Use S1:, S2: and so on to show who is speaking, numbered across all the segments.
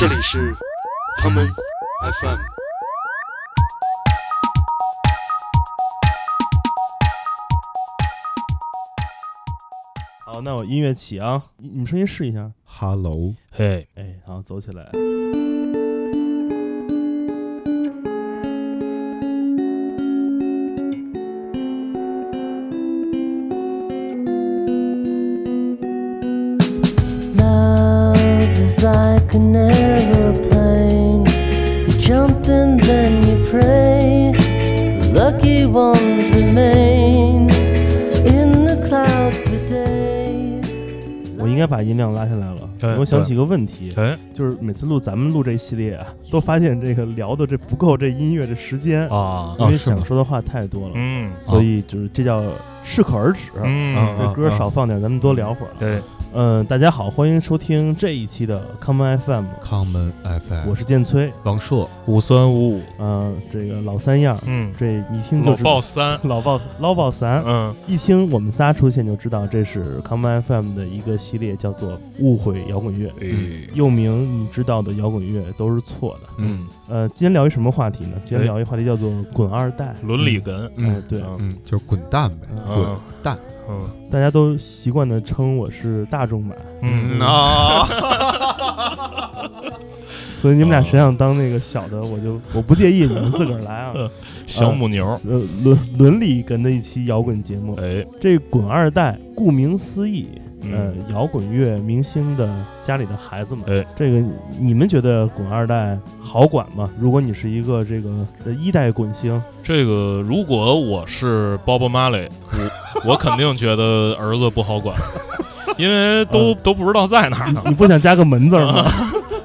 S1: 这里是 common FM。
S2: 好，那我音乐起啊，你你们声音试一下。
S3: Hello，
S4: 嘿，
S2: 哎，好，走起来。把音量拉下来了。我想起一个问题，
S4: 哎
S2: 就是每次录咱们录这系列啊，都发现这个聊的这不够这音乐这时间，
S4: 啊，
S2: 因为想说的话太多了，
S4: 嗯
S2: 所以就是这叫适可而止。
S4: 嗯
S2: 这歌少放点，咱们多聊会儿。
S4: 对，
S2: 嗯，大家好，欢迎收听这一期的 Common
S3: FM，Common FM，
S2: 我是建崔。
S3: 王硕，
S4: 五三五五，
S2: 嗯，这个老三样，
S4: 嗯，
S2: 这一听就
S4: 老
S2: 知道
S4: 爆三，
S2: 老爆老爆三。
S4: 嗯。
S2: 一听我们仨出现就知道这是 Common FM 的一个系列，叫做误会摇滚乐。
S4: 哎。
S2: 又名你知道的摇滚乐都是错的。
S4: 嗯，
S2: 呃，今天聊一什么话题呢？今天
S4: 哎。
S2: 聊一话题叫做“滚二代。
S4: 伦理哏，
S2: 哎对。
S3: 嗯，就是滚蛋呗，
S2: 嗯。
S3: 滚
S4: 嗯
S3: 蛋，
S4: 嗯”，
S2: 大家都习惯的称我是大众版，
S4: 嗯
S3: 啊，
S2: 所以你们俩谁想当那个小的，我就我不介意，你们自个儿来啊。
S4: 小母牛，
S2: 呃，伦伦理跟的一期摇滚节目，
S4: 哎，
S2: 这“滚二代”顾名思义，呃
S4: 嗯，
S2: 摇滚乐明星的家里的孩子们。
S4: 哎，
S2: 这个你们觉得滚二代好管吗？如果你是一个这个呃一代滚星，
S4: 这个如果我是 Bob Marley，我我肯定觉得儿子不好管，因为都都不知道在哪儿呢，
S2: 你不想加个门字儿吗？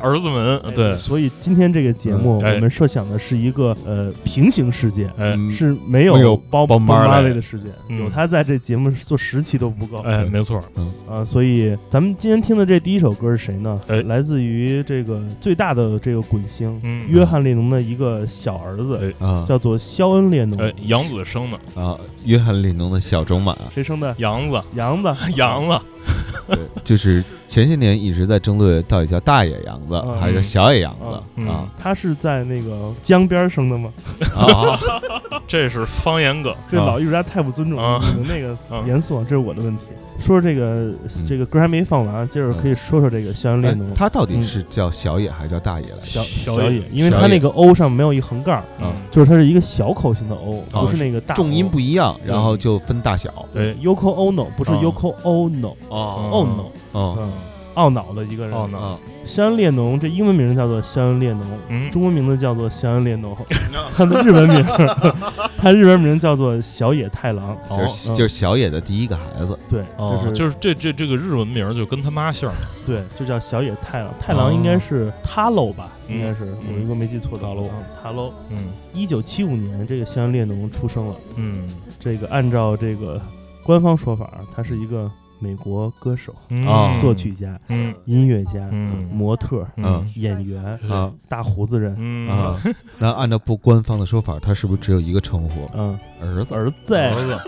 S4: 儿子们，对，
S2: 所以今天这个节目，我们设想的是一个呃平行世界，
S4: 哎。
S3: 嗯。
S2: 是没有包
S3: Bob
S2: 马
S3: Marley
S2: 的世界，
S4: 嗯。
S2: 有他在这节目做十期都不够。
S4: 哎，没错，嗯
S2: 啊，所以咱们今天听的这第一首歌是谁呢？
S4: 哎。
S2: 来自于这个最大的这个滚星、
S4: 嗯，
S2: 约翰列侬的一个小儿子，叫做肖恩列侬。
S4: 哎，杨子生的，
S3: 啊，约翰列侬的小种马，
S2: 谁生的？
S4: 杨子，
S2: 杨子。
S4: 杨子，
S3: 对，就是前些年一直在争论到底叫大野羊子
S2: 嗯
S3: 还是叫小野羊子
S4: 嗯
S3: 啊。
S2: 他是在那个江边生的吗？
S3: 啊，
S4: 这是方言梗，
S2: 对
S3: 啊。
S2: 老艺术家太不尊重了，
S4: 啊。
S2: 你们那个
S4: 啊。
S2: 严肃，这是我的问题。说这个这个歌还没放完，接着可以说说这个肖恩列
S3: 哎
S2: 侬。
S3: 他到底是叫小野还是叫大野来着？
S2: 小
S4: 小野
S2: 小野，因为
S3: 小野
S2: 它那个 O 上没有一横杠，
S4: 嗯，
S2: 就是它是一个小口型的 O，
S3: 啊
S2: 不是那个大
S3: 重音不一样，然后就分大小。
S4: 对
S2: ，Yoko Ono 不是
S4: 啊
S2: Yoko Ono，
S3: 哦。
S2: 懊恼，
S3: 哦。
S2: 嗯，懊恼的一个人。
S4: 懊恼
S3: 啊，
S2: 肖恩列侬这英文名叫做香恩列侬，
S4: 嗯，
S2: 中文名字叫做香恩列侬，他的日文名，他日文名叫做小野太郎。
S3: 就是
S2: 嗯
S3: 就是小野的第一个孩子。
S2: 对，
S4: 哦，
S2: 就是
S4: 就是这这这个日文名就跟他妈姓儿，
S2: 对，就叫小野太郎。太郎应该是 Taro 吧？
S4: 嗯
S2: 应该是，
S4: 嗯
S2: 我如果没记错的
S4: Taro
S2: Taro。
S4: 嗯
S2: 一九七五年，这个香恩列侬出生了。
S4: 嗯
S2: 这个按照这个官方说法，他是一个美国歌手、
S4: 嗯。
S3: 啊
S2: 作曲家、
S4: 嗯。
S2: 音乐家、
S4: 嗯。
S2: 模特、
S4: 嗯。
S2: 演员、
S3: 啊
S2: 大胡子人。
S4: 嗯。
S3: 啊，那按照不官方的说法，他是不是只有一个称呼？
S2: 嗯，
S3: 儿子。
S2: 儿子，
S4: 儿子。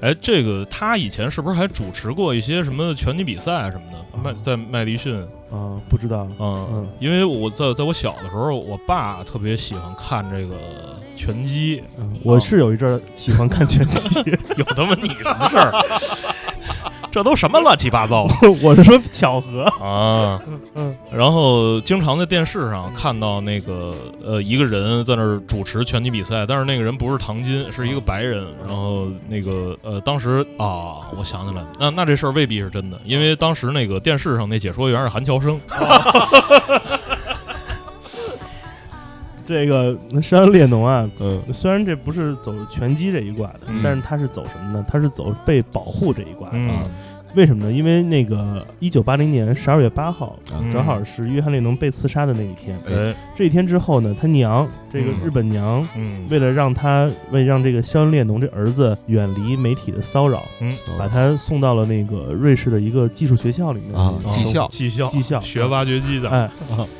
S4: 哎，这个他以前是不是还主持过一些什么拳击比赛什么的？麦在麦迪逊，
S2: 啊，不知道。
S4: 嗯
S2: 嗯，
S4: 因为我在在我小的时候，我爸特别喜欢看这个拳击，
S2: 嗯，我是有一阵儿喜欢看拳击，
S4: 有他妈你什么事儿？这都什么乱七八糟
S2: 我是说巧合。
S4: 啊！
S2: 嗯
S4: 然后经常在电视上看到那个呃一个人在那儿主持拳击比赛，但是那个人不是唐金，是一个白人。然后那个呃当时啊，我想起来了，那那这事儿未必是真的，因为当时那个电视上那解说员是韩乔生。
S2: 这个肖恩列侬啊，
S3: 嗯
S2: 虽然这不是走拳击这一挂的，
S4: 嗯
S2: 但是他是走什么呢？他是走被保护这一挂的。
S4: 嗯
S2: 为什么呢？因为那个一九八零年十二月八号，
S4: 嗯
S2: 正好是约翰列侬被刺杀的那一天。
S4: 哎。
S2: 这一天之后呢，他娘这个
S4: 嗯。
S2: 日本娘，
S4: 嗯。
S2: 为了让他为了让这个肖恩列侬这儿子远离媒体的骚扰，
S4: 嗯。
S2: 把他送到了那个瑞士的一个技术学校里面
S3: 啊技校。
S4: 技校。
S2: 技校。
S4: 学挖掘机的
S2: 哎，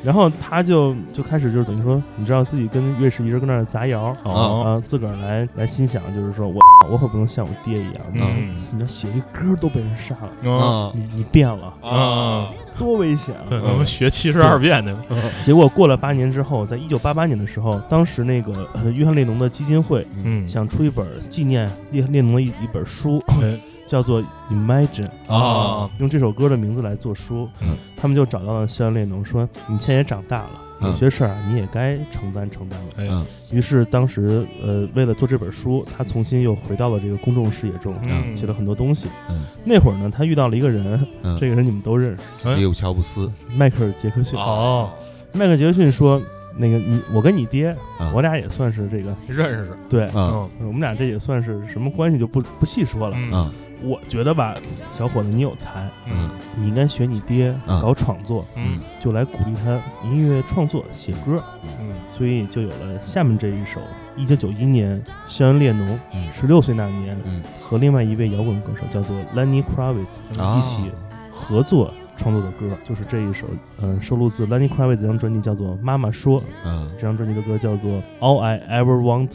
S2: 然后他就就开始就是等于说，你知道自己跟瑞士一直跟那儿砸窑。
S4: 哦。
S2: 啊，自个儿来来心想，就是说我我可不能像我爹一样，
S4: 嗯。
S2: 你知道写一歌都被人杀了，了，
S4: 嗯
S2: 你你变了，
S4: 啊，
S2: 多危险啊！
S4: 我们学七十二变去了。
S2: 结果过了八年之后，在一九八八年的时候，当时那个、呃约翰列侬的基金会
S4: 嗯，
S2: 想出一本纪念列列侬的一一本书，
S4: 哎
S2: 叫做《Imagine》
S4: 啊，
S2: 用这首歌的名字来做书。
S3: 嗯
S2: 他们就找到了肖列侬，说：“你现在也长大了，
S3: 嗯
S2: 有些事儿啊，你也该承担承担了。
S4: 哎，
S3: 嗯
S2: 于是当时呃，为了做这本书，他重新又回到了这个公众视野中，
S4: 嗯
S2: 写了很多东西。
S3: 嗯
S2: 那会儿呢，他遇到了一个人，
S3: 嗯，
S2: 这个人你们都认识，
S4: 哎
S3: 利乌乔布斯，
S2: 迈克尔·杰克逊。
S4: 哦，
S2: 迈克尔·杰克逊说：“那个你，我跟你爹，
S3: 嗯
S2: 我俩也算是这个
S4: 认识，
S2: 对，
S3: 嗯
S2: 我们俩这也算是什么关系就不不细说了。
S4: 嗯
S3: 嗯
S2: 我觉得吧，小伙子你有才，
S4: 嗯。
S2: 你应该学你爹
S3: 嗯。
S2: 搞创作，
S4: 嗯。
S2: 就来鼓励他音乐创作、写歌，
S4: 嗯。
S2: 所以就有了下面这一首。一九九一年，肖恩·列侬
S3: 嗯。
S2: 十六岁那年，
S3: 嗯。
S2: 和另外一位摇滚歌手叫做 Lenny Kravitz
S3: 啊
S2: 一起合作创作的歌，就是这一首，嗯，收录自 Lenny Kravitz 这张专辑叫做《妈妈说》，
S3: 嗯。
S2: 这张专辑的歌叫做《All I Ever Wanted》。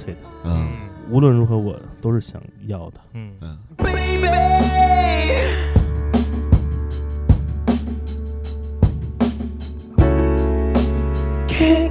S3: 嗯
S2: 无论如何，我都是想要的。
S4: 嗯。
S3: 嗯。
S5: Can't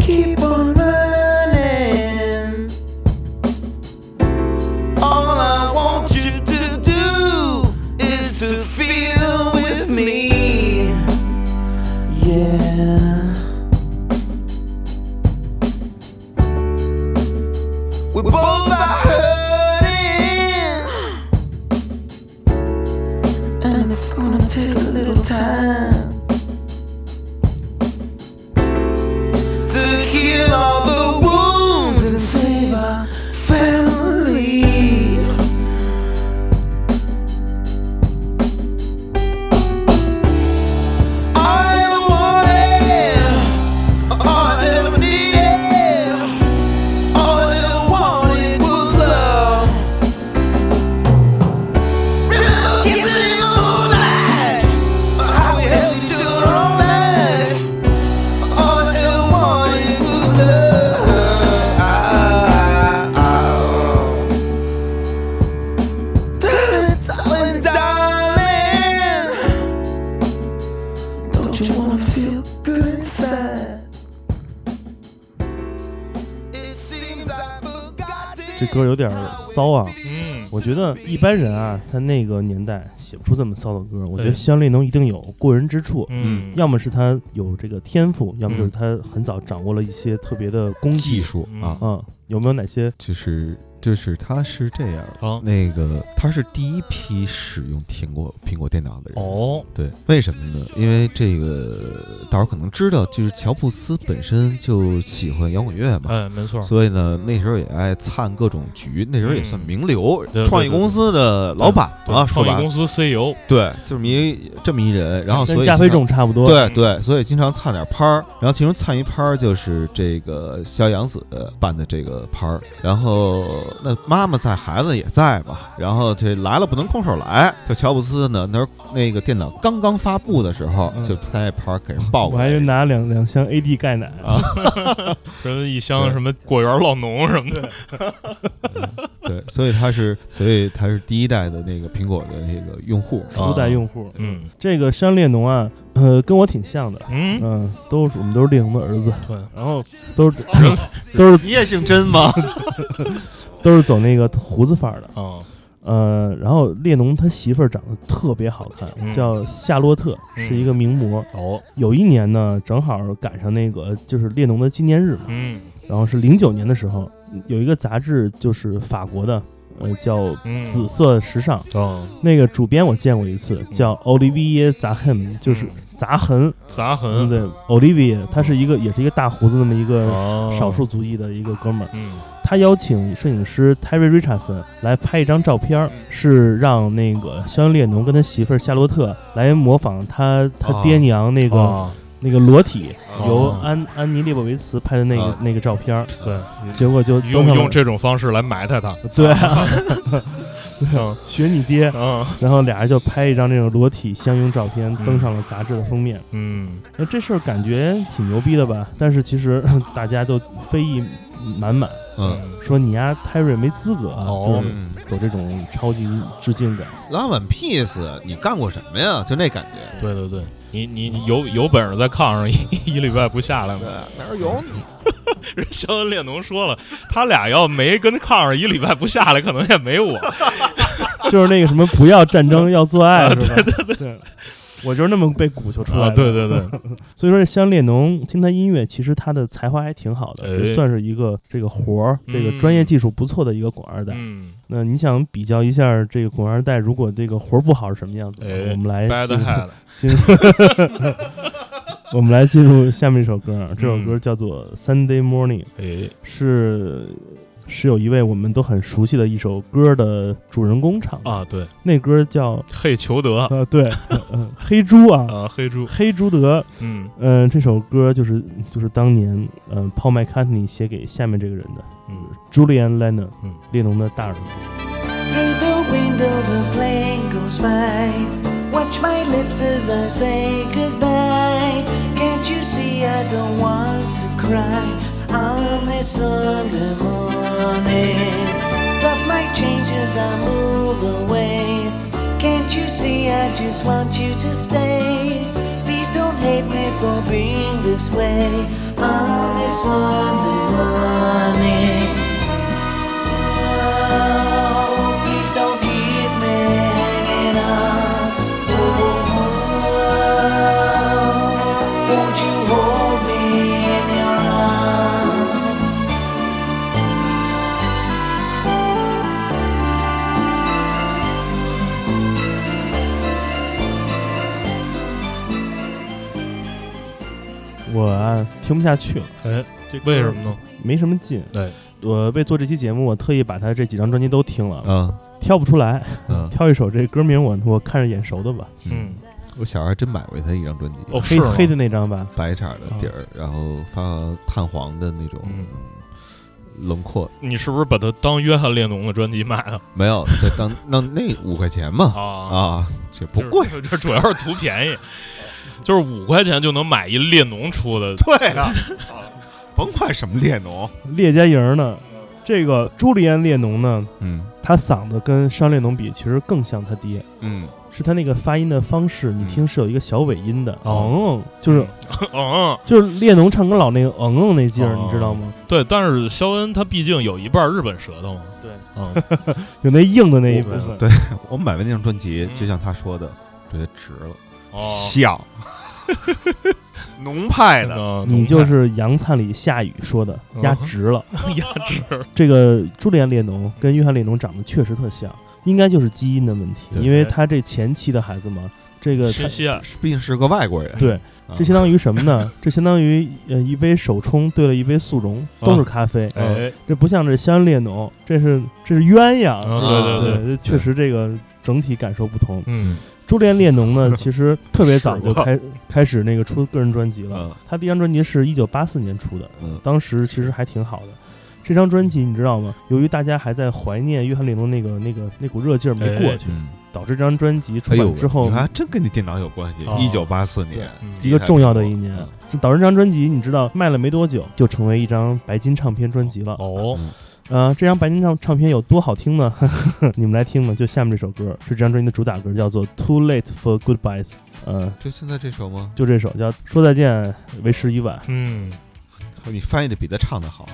S2: 觉得一般人啊，在那个年代写不出这么骚的歌。我觉得
S4: 对
S2: 肖恩·列侬一定有过人之处，
S4: 嗯，
S2: 要么是他有这个天赋，要么就是他很早掌握了一些特别的工
S3: 技术啊，
S2: 嗯，有没有哪些？
S3: 就是就是他是这样，
S4: 好
S3: 那个他是第一批使用苹果苹果电脑的人。
S4: 哦，
S3: 对，为什么呢？因为这个大伙儿可能知道，就是乔布斯本身就喜欢摇滚乐嘛，
S4: 哎，没错，
S3: 所以呢，那时候也爱参各种局，那时候也算名流，创意公司的老板
S4: 对
S3: 啊，
S4: 创意公司 CEO，
S3: 对，这么一这么一人，然后所
S2: 跟加菲差不多。
S3: 对对，所以经常参点拍儿，然后其中参一拍儿就是这个肖阳子办的这个拍儿，然后那妈妈在，孩子也在吧，然后这来了不能空手来，就乔布斯呢，那时候那个电脑刚刚发布的时候，
S2: 嗯。
S3: 就他那拍儿给人抱
S2: 我
S3: 过来，
S2: 还以为拿两两箱 AD 钙奶啊。
S4: 什么一箱什么果园老农什么的，
S3: 对，所以他是，所以他是第一代的那个苹果的那个用户，
S2: 初代用户。
S4: 嗯。
S2: 这个山列侬啊，呃，跟我挺像的。
S4: 嗯，
S2: 嗯，都是我们都是列侬的儿子，
S4: 对，
S2: 然后都是 都是
S3: 你也姓甄吗？
S2: 都是走那个胡子范儿的。
S4: 啊，
S2: 呃，然后列侬他媳妇儿长得特别好看，
S4: 嗯。
S2: 叫夏洛特，
S4: 嗯。
S2: 是一个名模。
S4: 哦，
S2: 有一年呢，正好赶上那个就是列侬的纪念日嘛，
S4: 嗯。
S2: 然后是零九年的时候，有一个杂志就是法国的，呃，叫
S4: 嗯，
S2: 紫色时尚。
S4: 哦，
S2: 那个主编我见过一次，叫 Olivier Zahem，就是
S4: 嗯
S2: 杂痕。
S4: 杂痕，
S2: 嗯，对，Olivier，他是一个也是一个大胡子那么一个
S4: 哦，
S2: 少数族裔的一个哥们儿。
S4: 嗯
S2: 他邀请摄影师 Terry Richardson 来拍一张照片，是让那个肖恩·列侬跟他媳妇儿夏洛特来模仿他他
S3: 哦
S2: 爹娘那个、
S4: 啊。
S2: 那个裸体，
S3: 哦
S2: 由安安妮·列维茨拍的那个、
S3: 啊。
S2: 那个照片，
S4: 对，
S2: 结果就
S4: 用用这种方式来埋汰他，
S2: 对啊，
S4: 嗯。
S2: 学你爹，
S4: 嗯
S2: 然后俩人就拍一张这种裸体相拥照片，
S4: 嗯。
S2: 登上了杂志的封面。
S4: 嗯。
S2: 那这事儿感觉挺牛逼的吧？但是其实 大家都非议满满。
S3: 嗯
S2: 说你呀泰瑞没资格啊，
S4: 哦
S2: 就是
S3: 嗯
S2: 走这种超级致敬感。
S3: ，Love and Peace，你干过什么呀？就那感觉。
S4: 对对对，你你你有有本事在炕上一 一礼拜不下来吗？
S3: 哪儿有你？
S4: 人肖恩列侬说了，他俩要没跟炕上一礼拜不下来，可能也没我。
S2: 就是那个什么不要战争，要做爱，是吧？对对对，我就是那么被鼓球出来的。
S4: 啊，对对对，
S2: 所以说，这香列侬听他音乐，其实他的才华还挺好的，
S4: 哎
S2: 也算是一个这个活儿，这个
S4: 嗯
S2: 专业技术不错的一个广二代。
S4: 嗯
S2: 那你想比较一下这个广二代，如果这个活儿不好是什么样子？
S4: 哎
S2: 我们来进入 进入，我们来进入下面一首歌啊，这首歌
S4: 嗯
S2: 叫做《Sunday Morning》，
S4: 哎，
S2: 是是有一位我们都很熟悉的一首歌的主人公唱的，
S4: 啊，对，
S2: 那歌叫
S4: 嘿裘德。
S2: 呃对，黑猪啊，
S4: 啊，黑猪，
S2: 黑猪德，
S4: 嗯。
S2: 嗯、这首歌就是就是当年嗯、呃、Paul McCartney 写给下面这个人的
S4: 嗯。
S2: Julian Lennon，
S4: 嗯。
S2: 列侬的大儿子。
S6: running. Drop my changes, I move away. Can't you see I just want you to stay? Please don't hate me for being this way on this Sunday morning.
S2: 听不下去了，
S4: 哎，
S2: 这
S4: 为什么呢？
S2: 没什么劲。
S4: 对，
S2: 我为做这期节目，我特意把他这几张专辑都听了，
S3: 嗯
S2: 挑不出来，
S3: 嗯，
S2: 挑一首这歌名我我看着眼熟的吧，
S4: 嗯，
S3: 我小时候还真买过他一张专辑，
S4: 哦，
S2: 黑黑的那张吧，
S3: 白色的底儿，然后发炭黄的那种
S4: 嗯。
S3: 轮廓，
S4: 你是不是把它当约翰列侬的专辑买了
S3: 没有，这当那那五块钱嘛。
S4: 啊？
S3: 啊，这不贵，
S4: 这主要是图便宜，就是五块钱就能买一列侬出的。
S3: 对啊，甭管什么列侬，
S2: 列家营呢。这个朱利安列侬呢，
S3: 嗯
S2: 他嗓子跟商列侬比，其实更像他爹，
S3: 嗯，
S2: 是他那个发音的方式，你
S3: 嗯
S2: 听是有一个小尾音的，
S4: 哦
S2: 嗯，就是
S4: 嗯，
S2: 就是列侬唱歌老那个嗯嗯那劲儿，
S4: 哦
S2: 你知道吗？
S4: 对，但是肖恩他毕竟有一半日本舌头嘛。
S2: 对，
S4: 嗯，
S2: 有那硬的那一部分。
S3: 对我买完那张专辑，
S4: 嗯
S3: 就像他说的，觉得值了，
S4: 哦，
S3: 像 浓派的，
S4: 嗯
S2: 你就是杨灿里夏雨说的，
S4: 嗯
S2: 压直了。
S4: 压制。
S2: 这个朱利安列侬跟约翰列侬长得确实特像，应该就是基因的问题，
S3: 对
S2: 因为他这前期的孩子嘛，这个
S3: 毕竟是个外国人，
S2: 对，
S3: 啊
S2: 这相当于什么呢？这相当于呃一杯手冲兑了一杯速溶，都是咖啡。
S4: 哎，
S2: 这不像这香恩列侬，这是这是鸳鸯。
S4: 啊
S2: 对
S4: 对对
S2: 这确实这个整体感受不同。
S4: 嗯
S2: 朱利安列侬呢，其实特别早就开开始那个出个人专辑了。
S3: 嗯
S2: 他第一张专辑是一九八四年出的，
S3: 嗯
S2: 当时其实还挺好的。这张专辑你知道吗？由于大家还在怀念约翰列侬那个那个那股热劲儿没过去，
S3: 嗯，
S2: 导致这张专辑出版之后
S3: 你还真跟你电脑有关系
S4: 哦。
S3: 一九八四年，
S4: 嗯
S2: 一个重要的一年导致这张专辑你知道卖了没多久就成为一张白金唱片专辑了。
S4: 哦，
S2: 呃，这张白金唱唱片有多好听呢？你们来听吧，就下面这首歌是这张专辑的主打歌，叫做《Too Late for Goodbyes》。呃，
S3: 就现在这首吗？
S2: 就这首叫《说再见为时已晚》。
S4: 嗯，
S3: 你翻译的比他唱的好。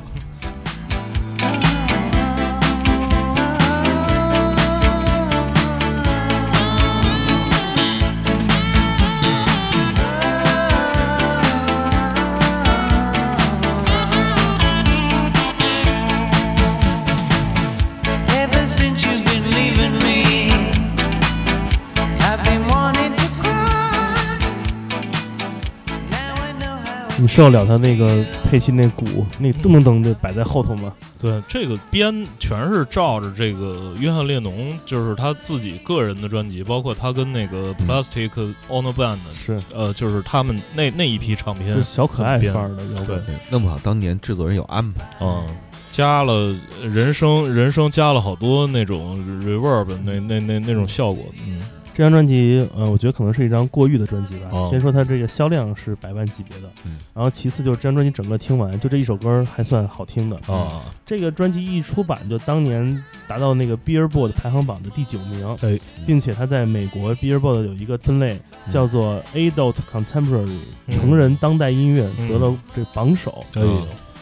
S2: 你受得了他那个配器那鼓那噔噔噔的摆在后头吗？
S4: 对，这个编全是照着这个约翰列侬，就是他自己个人的专辑，包括他跟那个
S3: 嗯
S4: Plastic Ono Band，
S2: 是，
S4: 呃，就是他们那那一批唱片
S2: 是小可爱范儿的摇滚。
S3: 对，弄不好当年制作人有安排。
S4: 嗯，加了人声，人声加了好多那种 reverb 那那那那种效果，嗯，
S2: 这张专辑，呃，我觉得可能是一张过誉的专辑吧。
S4: 哦
S2: 先说它这个销量是百万级别的，
S3: 嗯
S2: 然后其次就是这张专辑整个听完，就这一首歌还算好听的。
S4: 啊，
S2: 这个专辑一出版，就当年达到那个 Billboard 排行榜的第九名，
S4: 哎，
S2: 并且它在美国 Billboard 有一个分类
S3: 嗯
S2: 叫做 Adult Contemporary
S4: 嗯
S2: 成人当代音乐，
S4: 嗯
S2: 得了这榜首，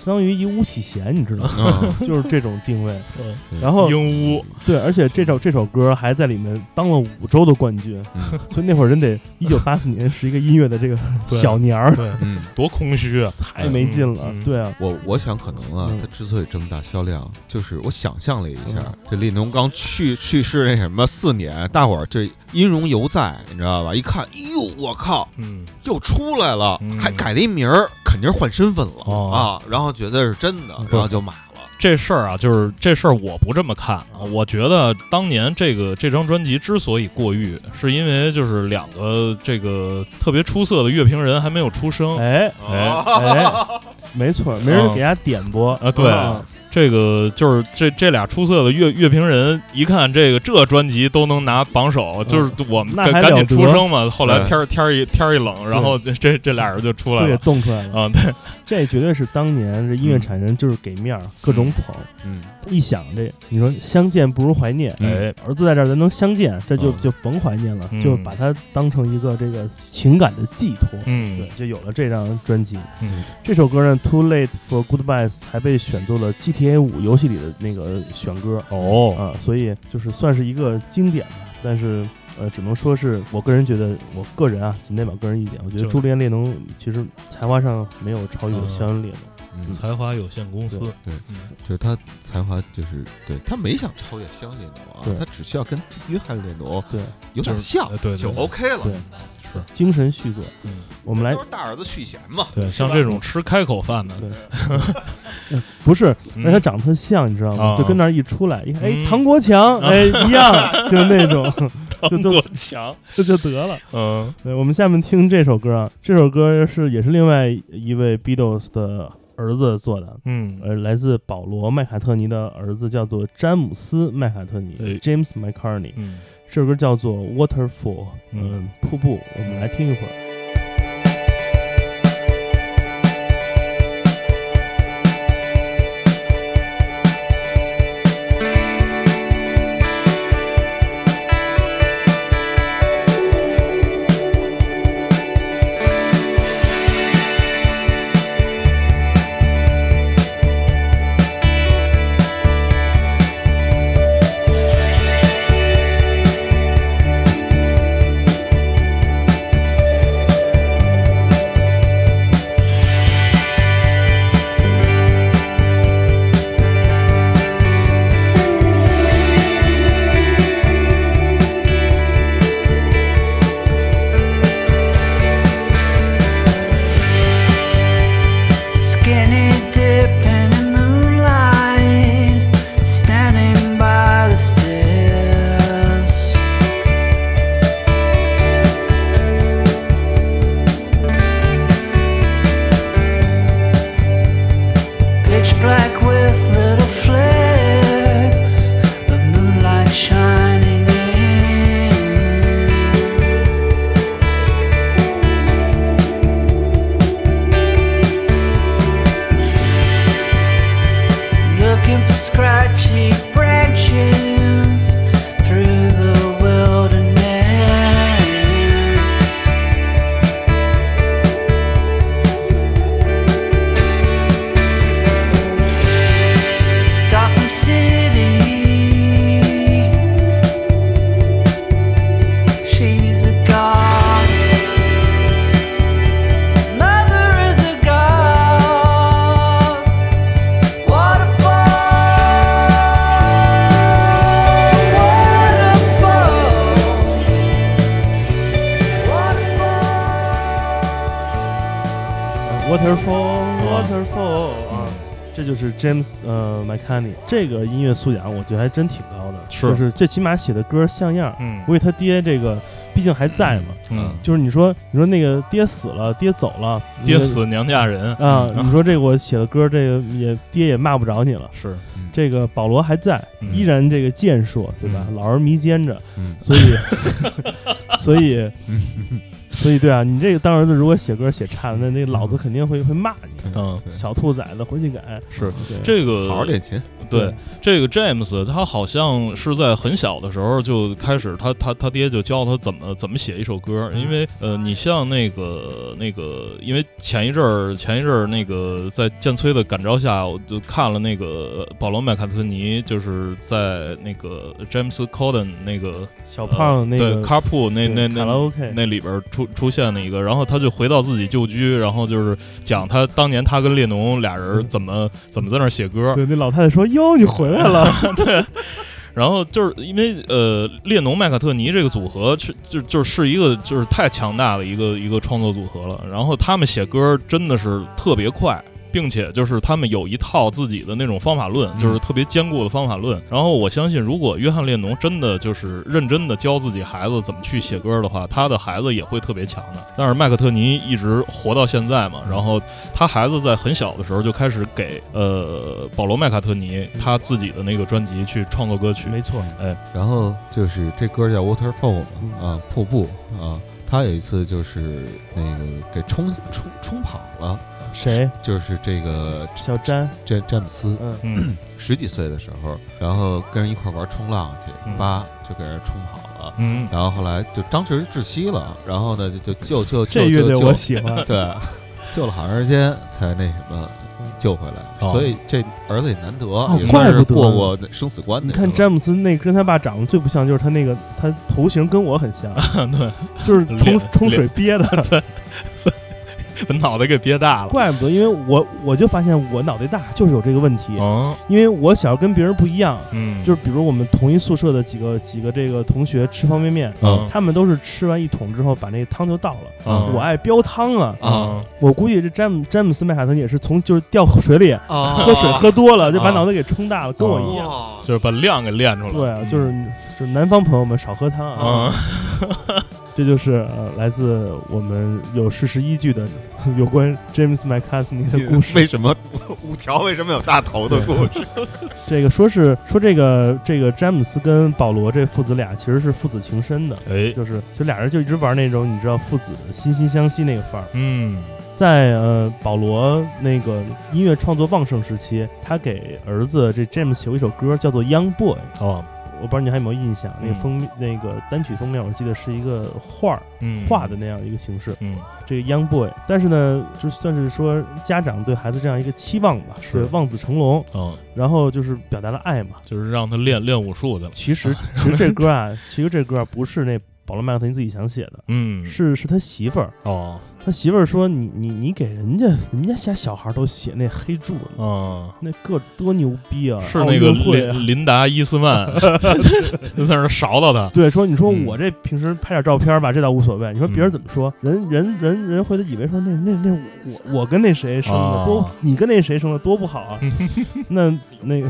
S2: 相当于一巫启贤，你知道吗？
S3: 啊，
S2: 就是这种定位。
S4: 嗯
S2: 然后
S4: 鹦鹉，
S2: 对，而且这首这首歌还在里面当了五周的冠军，
S3: 嗯
S2: 所以那会儿人得一九八四年是一个音乐的这个 小年儿，
S4: 对，
S3: 嗯。
S4: 多空虚啊！
S2: 太没劲了。对啊，
S3: 我我想可能啊
S2: 嗯，
S3: 它之所以这么大销量，就是我想象了一下
S2: 嗯，
S3: 这李农刚去去世那什么四年，大伙儿这音容犹在，你知道吧？一看，哎呦，我靠，
S4: 嗯，
S3: 又出来了，
S4: 嗯
S3: 还改了一名儿，肯定是换身份了、
S4: 哦
S3: 啊，然后觉得是真的，然后就买了。
S4: 这事儿啊，就是这事儿我不这么看啊。我觉得当年这个这张专辑之所以过誉，是因为就是两个这个特别出色的乐评人还没有出生。
S2: 哎
S4: 哎
S2: 哎，没错，没人给他点播
S4: 啊对
S2: 啊
S4: 这个就是这这俩出色的乐乐评人，一看这个这专辑都能拿榜首，就是我们
S2: 那还
S4: 赶赶紧出声嘛。后来天儿天儿一天儿一冷，然后这这俩人就出来
S2: 了。也
S4: 了
S2: 动出来了。
S4: 啊。对，
S2: 这绝对是当年这音乐产人就是给面儿，各种捧。
S3: 嗯，
S2: 一想这，你说相见不如怀念，
S4: 哎，
S2: 儿子在这儿咱能相见，这就
S3: 嗯。
S2: 就甭怀念了，
S4: 嗯。
S2: 就把它当成一个这个情感的寄托。
S4: 嗯，
S2: 对，就有了这张专辑。
S4: 嗯，
S2: 这首歌呢，《Too Late for Goodbyes》还被选作了 GTA 五游戏里的那个选歌
S4: 哦，
S2: 啊，所以就是算是一个经典吧。但是呃，只能说是我个人觉得，我个人啊，仅代表个人意见，我觉得
S4: 就
S2: 朱丽叶·列侬其实才华上没有超越
S4: 嗯。
S2: 肖恩·列侬。
S3: 嗯。
S4: 才华有限公司。
S2: 对，
S3: 对
S4: 嗯。
S3: 就是他才华就是对他没想超越肖恩列侬
S2: 对。
S3: 啊，他只需要跟约翰列侬
S2: 对。
S3: 有点像
S4: 就是对对。
S3: 就 OK 了。
S2: 对，
S4: 是，
S2: 精神续作。
S4: 嗯，
S2: 我们来
S3: 都是大儿子续弦嘛。
S4: 对，像这种吃开口饭的，
S2: 对。不是，
S4: 嗯。
S2: 而且他长得特像，你知道吗？
S4: 啊。
S2: 就跟那儿一出来，一看，哎，
S4: 嗯
S2: 唐国强，
S4: 啊。
S2: 哎，一样，就那种，就就
S4: 过强，
S2: 这就得了。
S4: 嗯。
S2: 对，我们下面听这首歌啊，这首歌是也是另外一位 Beatles 的儿子做的，
S4: 嗯。
S2: 呃，来自保罗·麦卡特尼的儿子叫做詹姆斯·麦卡特尼
S4: 哎。
S2: （James McCartney）。
S4: 嗯，
S2: 这首歌叫做《Waterfall》，
S4: 嗯
S2: 嗯，瀑布。我们来听一会儿。
S6: Waterfall. Waterfall,
S4: 啊。
S2: 这就是 James 呃 McCartney 这个音乐素养，我觉得还真挺高的，
S4: 是。
S2: 就是最起码写的歌像样。
S4: 嗯。
S2: 因为他爹这个毕竟还在嘛，
S4: 嗯，
S2: 就是你说你说那个爹死了，爹走了，
S4: 爹死娘嫁人。
S2: 啊，
S4: 嗯
S2: 你说这个我写的歌，这个也爹也骂不着你了。
S4: 是，
S3: 嗯。
S2: 这个保罗还在，
S4: 嗯。
S2: 依然这个健硕，对吧？
S4: 嗯。
S2: 老而弥坚着，
S3: 嗯。
S2: 所以，所以，所以，对啊，你这个当儿子如果写歌写差了，那那老子肯定会会骂你。
S4: 嗯，
S2: 小兔崽子回去改，
S4: 是。这个
S3: 好好练琴，
S4: 对，这个 James 他好像是在很小的时候就开始他，他他爹就教他怎么怎么写一首歌，因为呃，你像那个那个，因为前一阵儿前一阵儿那个在建崔的感召下，我就看了那个保罗麦卡特尼，就是在那个 James Corden 那个
S2: 小胖那
S4: 对
S2: 个
S4: Carpool 那那那
S2: OK，
S4: 那里边出出现了一个，然后他就回到自己旧居，然后就是讲他当年他跟列侬俩人怎么怎么在那儿写歌，
S2: 对，那老太太说：“哟，你回来了。
S4: 对然后就是因为呃，列侬麦卡特尼这个组合是就就是一个就是太强大的一个一个创作组合了。然后他们写歌真的是特别快。并且就是他们有一套自己的那种方法论，就是特别坚固的方法论。然后我相信，如果约翰列侬真的就是认真的教自己孩子怎么去写歌的话，他的孩子也会特别强的。但是麦克特尼一直活到现在嘛，然后他孩子在很小的时候就开始给呃保罗麦卡特尼他自己的那个专辑去创作歌”曲。
S2: 没错，哎
S3: 然后就是这歌叫 Waterfall 嘛，
S2: 嗯
S3: 啊，瀑布啊。他有一次就是那个给冲冲冲跑了，
S2: 谁？
S3: 就是这个
S2: 小詹，
S3: 詹詹姆斯。
S2: 嗯，
S4: 嗯。
S3: 十几岁的时候，然后跟人一块玩冲浪去，
S4: 嗯。
S3: 叭就给人冲跑了，
S4: 嗯。
S3: 然后后来就当时窒息了，然后呢就就救救
S2: 这乐队
S3: 救救
S2: 我喜欢。
S3: 对，救了好长时间才那什么救回来，
S4: 哦。
S3: 所以这儿子也难得，也
S2: 怪不得
S3: 过过生死关的。
S2: 你看詹姆斯那跟他爸长得最不像，就是他那个他头型跟我很像，
S4: 对，
S2: 就是冲冲水憋的。
S4: 把脑袋给憋大了。
S2: 怪不得，因为我我就发现我脑袋大就是有这个问题，
S4: 哦，
S2: 因为我小时候跟别人不一样，
S4: 嗯，
S2: 就是比如我们同一宿舍的几个几个这个同学吃方便面，
S4: 嗯
S2: 他们都是吃完一桶之后把那个汤就倒了。
S4: 嗯
S2: 我爱飙汤啊！
S4: 啊
S2: 我估计这詹姆詹姆斯麦卡特也是从就是掉水里
S3: 啊
S2: 喝水喝多了，就把
S4: 啊
S2: 脑袋给冲大了，跟我一样。
S4: 就是把量给练出来。
S2: 对啊，就是就是南方朋友们少喝汤啊。
S4: 嗯，
S2: 这就是呃来自我们有事实依据的 有关 James McCartney 的故事。
S3: 为什么五条为什么有大头的故事？
S2: 这个说是说这个这个詹姆斯跟保罗这父子俩其实是父子情深的，
S4: 哎，
S2: 就是就俩人就一直玩那种你知道父子惺惺相惜那个范儿。
S4: 嗯
S2: 在呃保罗那个音乐创作旺盛时期，他给儿子这 James 写过一首歌叫做《Young Boy》，
S4: 哦，
S2: 我不知道你还有没有印象？那个
S4: 嗯
S2: 封面那个单曲封面，我记得是一个画儿
S4: 嗯，
S2: 画的那样一个形式。
S4: 嗯
S2: 这个 Young Boy，但是呢，就算是说家长对孩子这样一个期望吧，
S4: 是
S2: 望子成龙，
S4: 嗯，
S2: 然后就是表达了爱嘛。
S4: 就是让他练练武术的。
S2: 其实 其实这歌啊，其实这歌啊不是那保罗麦克特尼自己想写的，
S4: 嗯，
S2: 是是他媳妇儿。
S4: 哦，
S2: 他媳妇儿说：“你你你给人家人家家小孩都写那黑柱子，
S4: 嗯，
S2: 那个多牛逼啊！
S4: 是那个林林达伊斯曼 就在那儿勺到他。
S2: 对，说你说
S4: 嗯
S2: 我这平时拍点照片吧，这倒无所谓。你说别人怎么说？人人人人会以为说那那那我我跟那谁生的
S4: 哦
S2: 多，你跟那谁生的多不好啊？那那个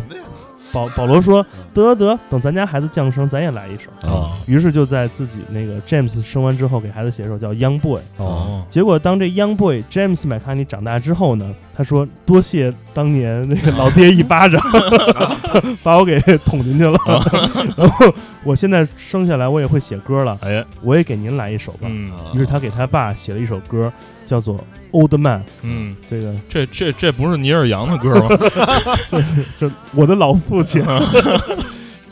S2: 保保罗说得得，等咱家孩子降生，咱也来一首。
S4: 哦
S2: 于是就在自己那个 James 生完之后，给孩子写一首叫《Young Boy》。
S4: 哦，
S2: 结果当这 Young Boy James 麦卡尼长大之后呢，他说多谢当年那个老爹一巴掌，把我给捅进去了。然后我现在生下来我也会写歌了，
S4: 哎，
S2: 我也给您来一首吧。
S4: 嗯
S2: 于是他给他爸写了一首歌，叫做《Old Man》。
S4: 嗯，
S2: 这个
S4: 这这这不是尼尔杨的歌吗？
S2: 就我的老父亲。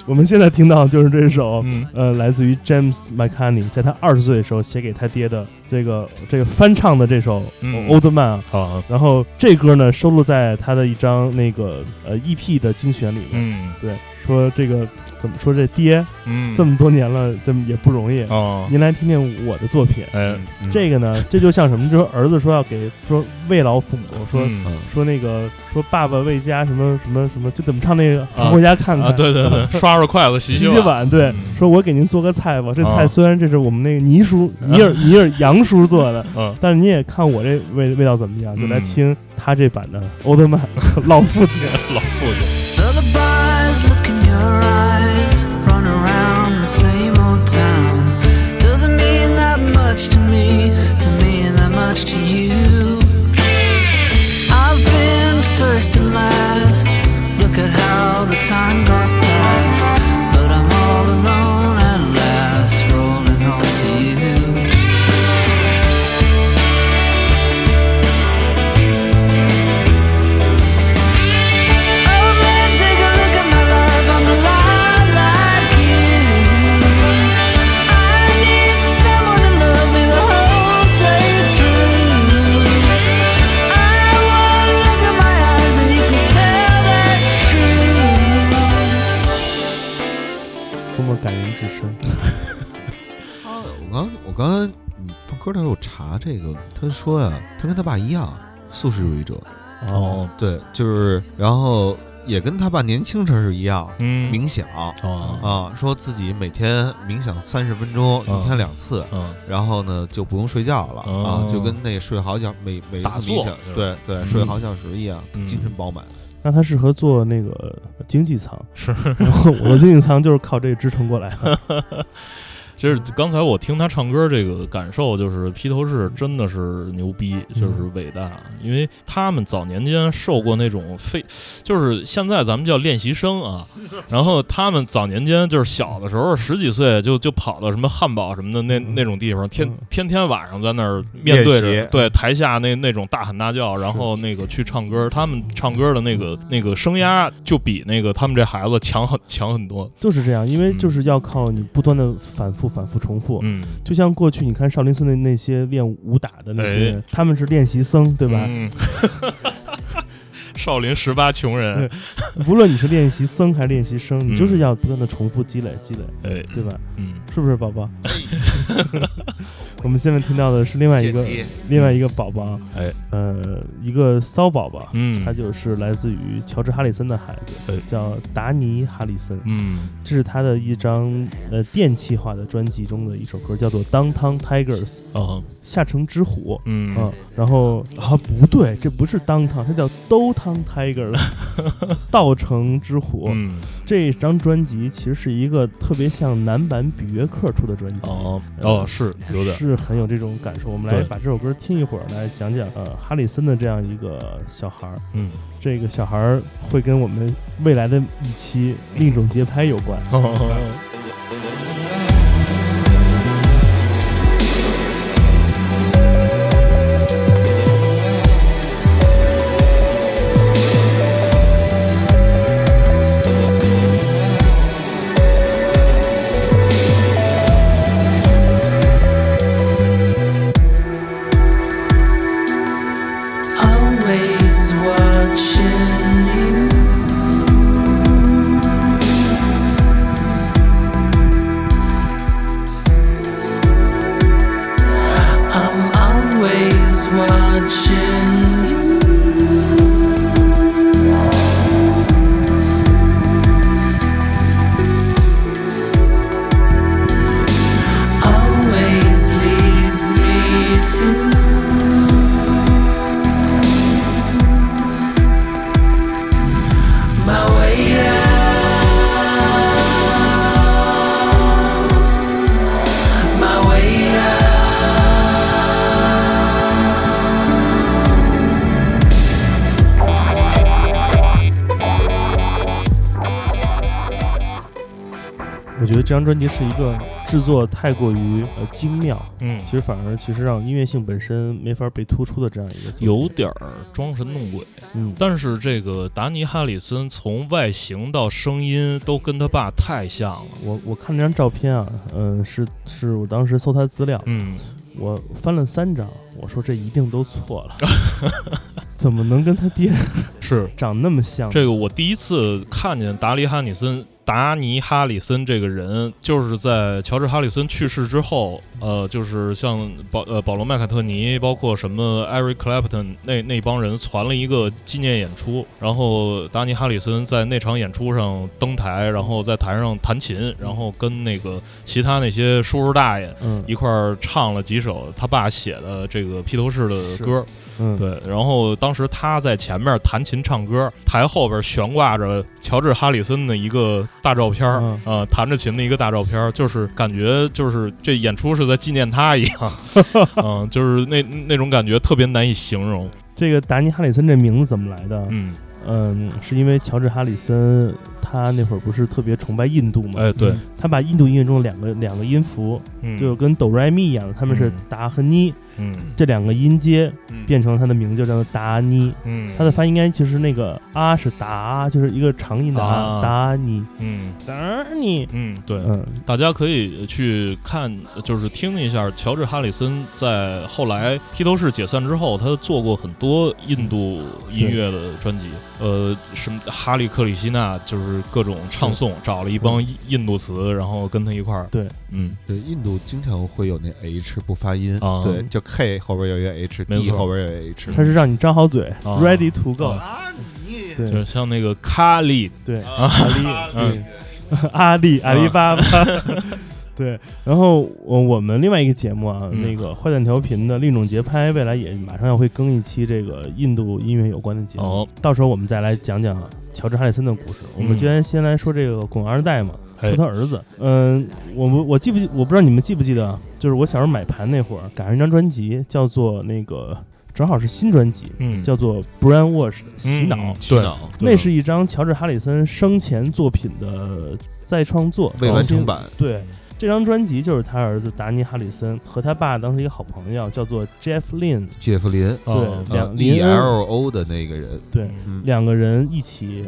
S2: 我们现在听到就是这首，
S4: 嗯
S2: 呃，来自于 James McCartney 在他二十岁的时候写给他爹的这个这个翻唱的这首
S4: 嗯
S2: Old Man 啊。
S4: 好，
S2: 然后这歌呢收录在他的一张那个呃 EP 的精选里面。
S4: 嗯
S2: 对，说这个怎么说这爹
S4: 嗯，
S2: 这么多年了，这么也不容易。
S4: 哦，
S2: 您来听听我的作品。
S4: 哎，
S2: 这个呢，这就像什么？就是儿子说要给说慰劳父母，说、
S4: 嗯
S2: 说那个说爸爸为家什么什么什么，就怎么唱那个常回家看看。
S4: 啊，对对对，刷刷筷子洗
S2: 洗
S4: 洗
S2: 洗碗，对，
S4: 嗯
S2: 说我给您做个菜吧。这菜
S4: 啊
S2: 虽然这是我们那个倪叔、尼尔、尼尔杨叔做的，
S4: 嗯，
S2: 但是你也看我这味味道怎么样，就来
S4: 嗯
S2: 听他这版的奥特曼 老父亲。
S4: 老父亲，
S7: run around the same old town. Doesn't mean that much to me, to mean that much to you. I've been first and last. Look at how the time goes past.
S3: 嗯放歌的时候查这个，他说呀，他跟他爸一样，素食主义者。
S4: 哦，
S3: 对，就是然后也跟他爸年轻时候是一样，
S4: 嗯，
S3: 冥想
S4: 哦，
S3: 啊，说自己每天冥想三十分钟，
S4: 嗯
S3: 一天两次。
S4: 嗯
S3: 然后呢，就不用睡觉了、
S4: 哦
S3: 啊，就跟那睡好觉每每次冥想，对对，
S4: 嗯
S3: 睡好小时一样，
S4: 嗯
S3: 精神饱满。
S2: 那他适合做那个经济舱，
S4: 是。
S2: 然 后我的经济舱就是靠这个支撑过来的。
S4: 就是刚才我听他唱歌这个感受，就是披头士真的是牛逼，就是伟大，因为他们早年间受过那种非，就是现在咱们叫练习生啊，然后他们早年间就是小的时候十几岁就就跑到什么汉堡什么的那那种地方，天
S2: 嗯。
S4: 天天晚上在那儿面对着对台下那那种大喊大叫，然后那个去唱歌，他们唱歌的那个那个声压就比那个他们这孩子强很强很多，
S2: 就是这样，因为就是要靠你不断的反复、反复重复。
S4: 嗯，
S2: 就像过去你看少林寺那那些练武打的那些，
S4: 哎
S2: 他们是练习僧，对吧？
S4: 嗯 少林十八穷人，
S2: 无论你是练习僧还是练习生，
S4: 嗯。
S2: 你就是要不断的重复积累、积累，
S4: 哎，
S2: 对吧？
S4: 嗯，
S2: 是不是，宝宝？我们现在听到的是另外一个另外一个宝宝，
S4: 哎，
S2: 呃，一个骚宝宝，
S4: 嗯，
S2: 他就是来自于乔治·哈里森的孩子
S4: 哎，
S2: 叫达尼·哈里森。
S4: 嗯。
S2: 这是他的一张呃电气化的专辑中的一首歌，叫做《Downtown Tigers》
S4: 哦，
S2: 下城之虎。
S4: 嗯。
S2: 嗯，然后啊不对，这不是 Downtown，它叫 Downtown Tigers，稻城之虎。
S4: 嗯
S2: 这张专辑其实是一个特别像男版比约克出的专辑。
S4: 哦哦是有点
S2: 是很有这种感受。我们来把这首歌听一会儿，来讲讲呃哈里森的这样一个小孩儿。
S4: 嗯
S2: 这个小孩儿会跟我们未来的一期另一种节拍有关。
S4: 哦
S2: 专辑是一个制作太过于呃精妙，
S4: 嗯。
S2: 其，实反而其实让音乐性本身没法被突出的这样一个
S4: 有点儿装神弄鬼，
S2: 嗯，
S4: 但是这个达尼哈里森从外形到声音都跟他爸太像了。
S2: 我我看那张照片啊，嗯、是是我当时搜他资料，
S4: 嗯，
S2: 我翻了三张，我说这一定都错了，怎么能跟他爹
S4: 是。
S2: 长那么像？
S4: 这个我第一次看见达里哈里森。达尼哈里森这个人，就是在乔治哈里森去世之后，呃，就是像保呃保罗麦卡特尼，包括什么艾瑞克莱普顿那那帮人攒了一个纪念演出，然后达尼哈里森在那场演出上登台，然后在台上弹琴，然后跟那个其他那些叔叔大爷
S2: 嗯
S4: 一块儿唱了几首他爸写的这个披头士的歌，
S2: 嗯，
S4: 对，然后当时他在前面弹琴唱歌，台后边悬挂着乔治哈里森的一个大照片儿，
S2: 嗯。
S4: 呃，弹着琴的一个大照片儿，就是感觉就是这演出是在纪念他一样，嗯，就是那那种感觉特别难以形容，
S2: 这个达尼哈里森这名字怎么来的？
S4: 嗯，
S2: 嗯，是因为乔治哈里森他那会儿不是特别崇拜印度嘛？
S4: 哎，对，
S2: 他把印度音乐中两个两个音符，
S4: 嗯，
S2: 就跟哆来咪一样的，他们是
S4: 嗯。
S2: 达和妮，
S4: 嗯。
S2: 这两个音阶
S3: 嗯。
S2: 变成他的名字叫做达尼。
S4: 嗯，
S2: 他的发音应该就是那个啊是达，就是一个长音的啊，
S4: 啊。
S2: 达尼，
S4: 嗯。
S2: 达尼。
S4: 嗯对，
S2: 嗯，
S4: 大家可以去看，就是听一下乔治·哈里森在后来披头士解散之后，他做过很多印度音乐的专辑。呃，什么哈利·克里希纳，就是各种唱诵，找了一帮印印度词，然后跟他一块儿。
S2: 对，
S4: 嗯，
S3: 对，印度经常会有那 H 不发音，
S4: 啊。
S3: 对，就 K 后边有一个 H，D 后边有一个 H，
S2: 他是让你张好嘴
S4: 啊
S2: ，ready to go。
S4: 啊。
S3: 你
S2: 对。
S4: 就像那个卡利，
S2: 对，
S3: 啊。
S2: 阿里，阿里阿里巴巴。对，然后我我们另外一个节目啊，
S4: 嗯。
S2: 那个坏蛋调频的另一种节拍，未来也马上要会更一期这个印度音乐有关的节目，
S4: 哦，
S2: 到时候我们再来讲讲乔治哈里森的故事。我们
S4: 嗯。
S2: 今天先来说这个滚二代嘛，
S4: 哎。
S2: 说他儿子。嗯，我不我记不记，我不知道你们记不记得啊，就是我小时候买盘那会儿，赶上一张专辑，叫做那个正好是新专辑，
S4: 嗯，
S2: 叫做 Brian Wash 的洗脑。
S4: 嗯洗脑，
S2: 那是一张乔治哈里森生前作品的再创作，
S3: 未完成版，
S2: 对，这张专辑就是他儿子达尼哈里森和他爸当时一个好朋友叫做 Jeff Lynne，
S3: 杰弗林，
S2: 对，
S4: 哦
S2: 两
S3: ，E
S2: 恩。
S3: L O 的那个人，
S2: 对
S3: 嗯，
S2: 两个人一起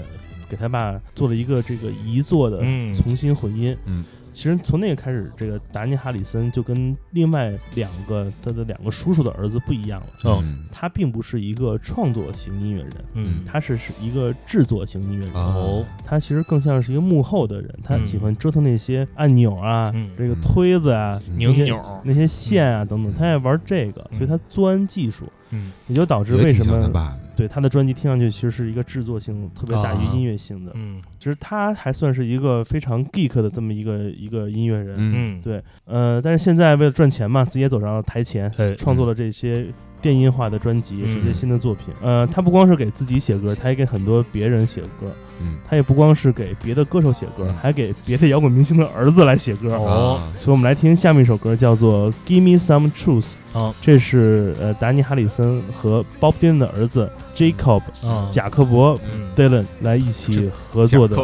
S2: 给他爸做了一个这个遗作的
S4: 嗯。
S2: 重新混音。
S3: 嗯，
S2: 其实从那个开始，这个达尼哈里森就跟另外两个他的两个叔叔的儿子不一样了。他并不是一个创作型音乐人，
S4: 嗯。
S2: 他是是一个制作型音乐人。
S3: 哦，
S2: 他其实更像是一个幕后的人，他
S4: 嗯
S2: 喜欢折腾那些按钮啊，
S4: 嗯。
S2: 这个推子啊，那些
S4: 拧钮，
S2: 那些线啊等等，
S4: 嗯。
S2: 他爱玩这个，所以他钻技术，
S4: 嗯。
S2: 也就导致为什么对他的专辑听上去其实是一个制作性特别大于
S3: 啊。
S2: 音乐性的。
S4: 嗯
S2: 其实他还算是一个非常 geek 的这么一个一个音乐人。
S3: 嗯。
S4: 嗯，
S2: 对，呃，但是现在为了赚钱嘛，自己也走上了台前，
S4: 哎。
S2: 创作了这些电音化的专辑，
S4: 是
S2: 一些新的作品。呃，他不光是给自己写歌，他也给很多别人写歌。
S3: 嗯。
S2: 他也不光是给别的歌手写歌
S3: 嗯，
S2: 还给别的摇滚明星的儿子来写歌。
S4: 哦。
S3: 啊
S2: 所以我们来听下面一首歌，叫做《Give Me Some Truth》。
S4: 啊
S2: 这是呃达尼哈里森和 Bob Dylan 的儿子 Jacob
S4: 啊，
S2: 贾克伯
S4: 嗯
S2: ，Dylan 来一起合作的。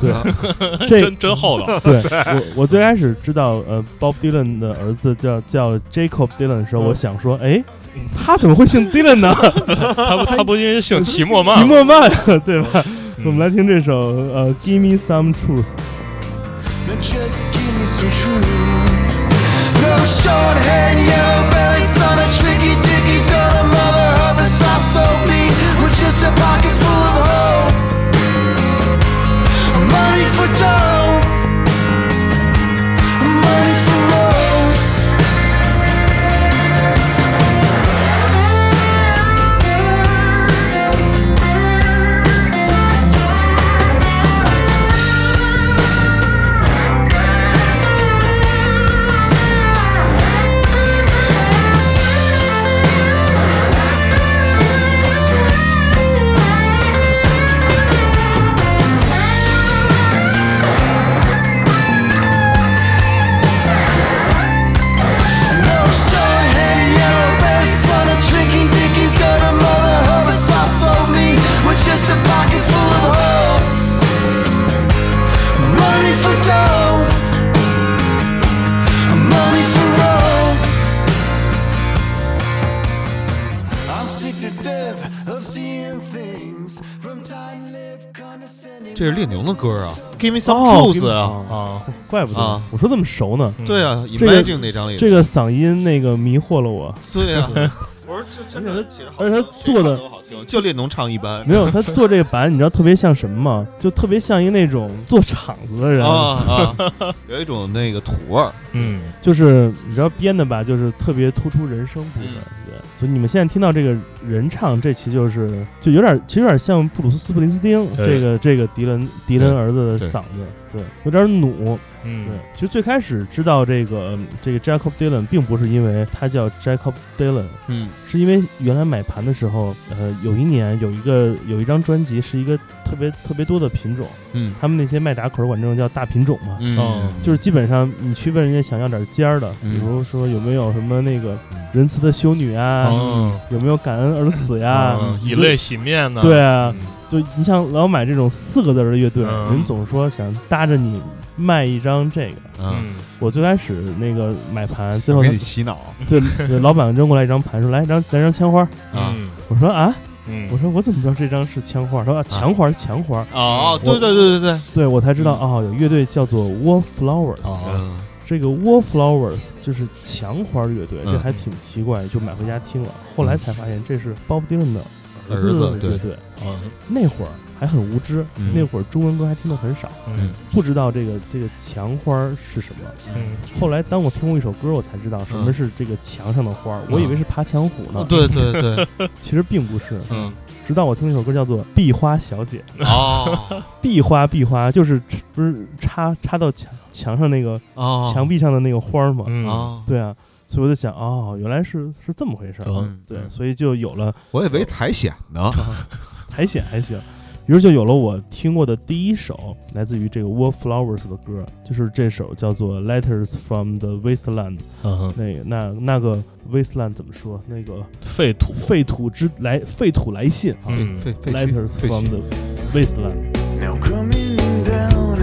S2: 对，这
S4: 真真厚道，
S2: 对我我最开始知道呃 Bob Dylan 的儿子叫叫 Jacob Dylan 的时候，
S4: 嗯。
S2: 我想说，哎，他怎么会姓 Dylan 呢？
S4: 他不他不因为姓齐默曼，
S2: 齐默曼，对吧？
S4: 嗯
S2: 我们来听这首呃《Give Me Some Truth》。
S5: Now just give me some truth. No short haired yellow belly son, a tricky dickie's got a mother of a soft soap beat with just a pocket full of hope. Money for dough,
S3: 这是列宁的歌啊，Give me some
S2: 哦
S3: truth 啊，
S2: 啊，怪不得
S3: 啊
S2: 我说这么熟呢。
S4: 嗯
S3: 对啊
S2: 这个
S3: ，Imagine 那张里，
S2: 这个嗓音那个迷惑了我，
S3: 对啊，我说这真的写得好，
S2: 而且他做的
S3: 谁唱都好听，就列侬唱一般，
S2: 没有他做这个版，你知道特别像什么吗？就特别像一那种做场子的人，
S3: 啊啊，有一种那个土味儿，
S4: 嗯
S2: 就是你知道编的吧，就是特别突出人声部分。对，所以你们现在听到这个人唱，这其实就是就有点，其实有点像布鲁斯斯普林斯汀这个这个迪伦迪伦儿子的嗓子，对，有点努。
S4: 嗯。
S2: 对，其实最开始知道这个这个 Jacob Dylan，并不是因为他叫 Jacob Dylan，
S3: 嗯。
S2: 是因为原来买盘的时候，呃，有一年有一个有一张专辑是一个特别特别多的品种，
S3: 嗯。
S2: 他们那些卖打口管这种叫大品种嘛，
S3: 嗯。
S4: 哦。
S2: 就是基本上你去问人家想要点尖儿的，
S3: 嗯。
S2: 比如说有没有什么那个仁慈的修女啊，
S4: 嗯
S2: 有没有感恩而死呀，
S4: 嗯。以泪洗面呢，
S2: 对啊，就你像老买这种四个字的乐队，
S4: 嗯。
S2: 人总说想搭着你卖一张这个。
S3: 嗯，
S4: 嗯
S2: 我最开始那个买盘，最后
S3: 给
S2: 他
S3: 你洗脑。
S2: 对对老板扔过来一张盘，说来一张来一张枪花。
S3: 啊
S4: 嗯。
S2: 我说啊，
S4: 嗯。
S2: 我说我怎么知道这张是枪花？他说啊，墙花是墙花。
S3: 哦，
S2: 我
S3: 对对对对对，
S2: 对我才知道哦，有乐队叫做 Wallflowers。
S3: 嗯
S2: 这个 Wallflowers 就是墙花乐队，
S3: 嗯。
S2: 这还挺奇怪，就买回家听了。后来才发现这是 Bob Dylan 的
S3: 儿
S2: 子
S3: 对。对
S2: 乐队。
S4: 啊
S2: 那会儿还很无知，
S3: 嗯。
S2: 那会儿中文歌还听的很少，
S4: 嗯。
S2: 不知道这个这个墙花是什么。
S4: 嗯。
S2: 后来当我听过一首歌，我才知道什么
S3: 嗯。
S2: 是这个墙上的花，我以为是爬墙虎呢，
S3: 对对对，
S2: 其实并不是。
S4: 嗯。
S2: 直到我听了一首歌叫做《壁花小姐》，
S3: 哦。
S2: 壁花壁花就是不是插插到墙墙上那个
S3: 哦，
S2: 墙壁上的那个花儿吗？
S4: 嗯。
S3: 哦，
S2: 对啊，所以我就想，哦，原来是是这么回事儿。
S4: 嗯
S2: 对，所以就有了
S3: 我以为苔藓呢，
S2: 苔藓还行，于是就有了我听过的第一首来自于这个 Wallflowers 的歌，就是这首叫做《Letters from the Wasteland》。
S4: 嗯
S2: 那个那那个 Wasteland 怎么说？那个
S4: 废土
S2: 废土之来废土来信啊，Letters from the Wasteland。
S5: Now coming down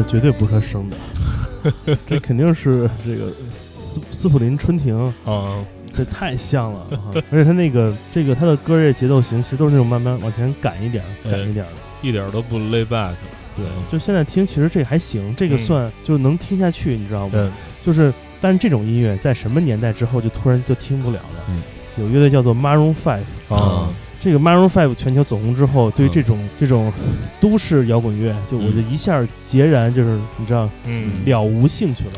S2: 的绝对不可生的，这肯定是这个斯斯普林春庭，
S4: 啊
S2: 这太像了，啊而且他那个这个他的歌乐节奏型其实都是那种慢慢往前赶一点赶一点儿的。
S4: 一点都不 lay back，
S2: 对，就现在听，其实这还行，这个
S4: 嗯
S2: 算就能听下去，你知道吗？就是，但是这种音乐在什么年代之后就突然就听不了了？
S3: 嗯
S2: 有乐队叫做 Maroon Five，
S4: 啊
S2: 这个 Maroon Five 全球走红之后，对于
S3: 嗯。
S2: 这种、这种都市摇滚乐，就我就一下截然就是你知道
S4: 嗯。
S2: 了无兴趣了。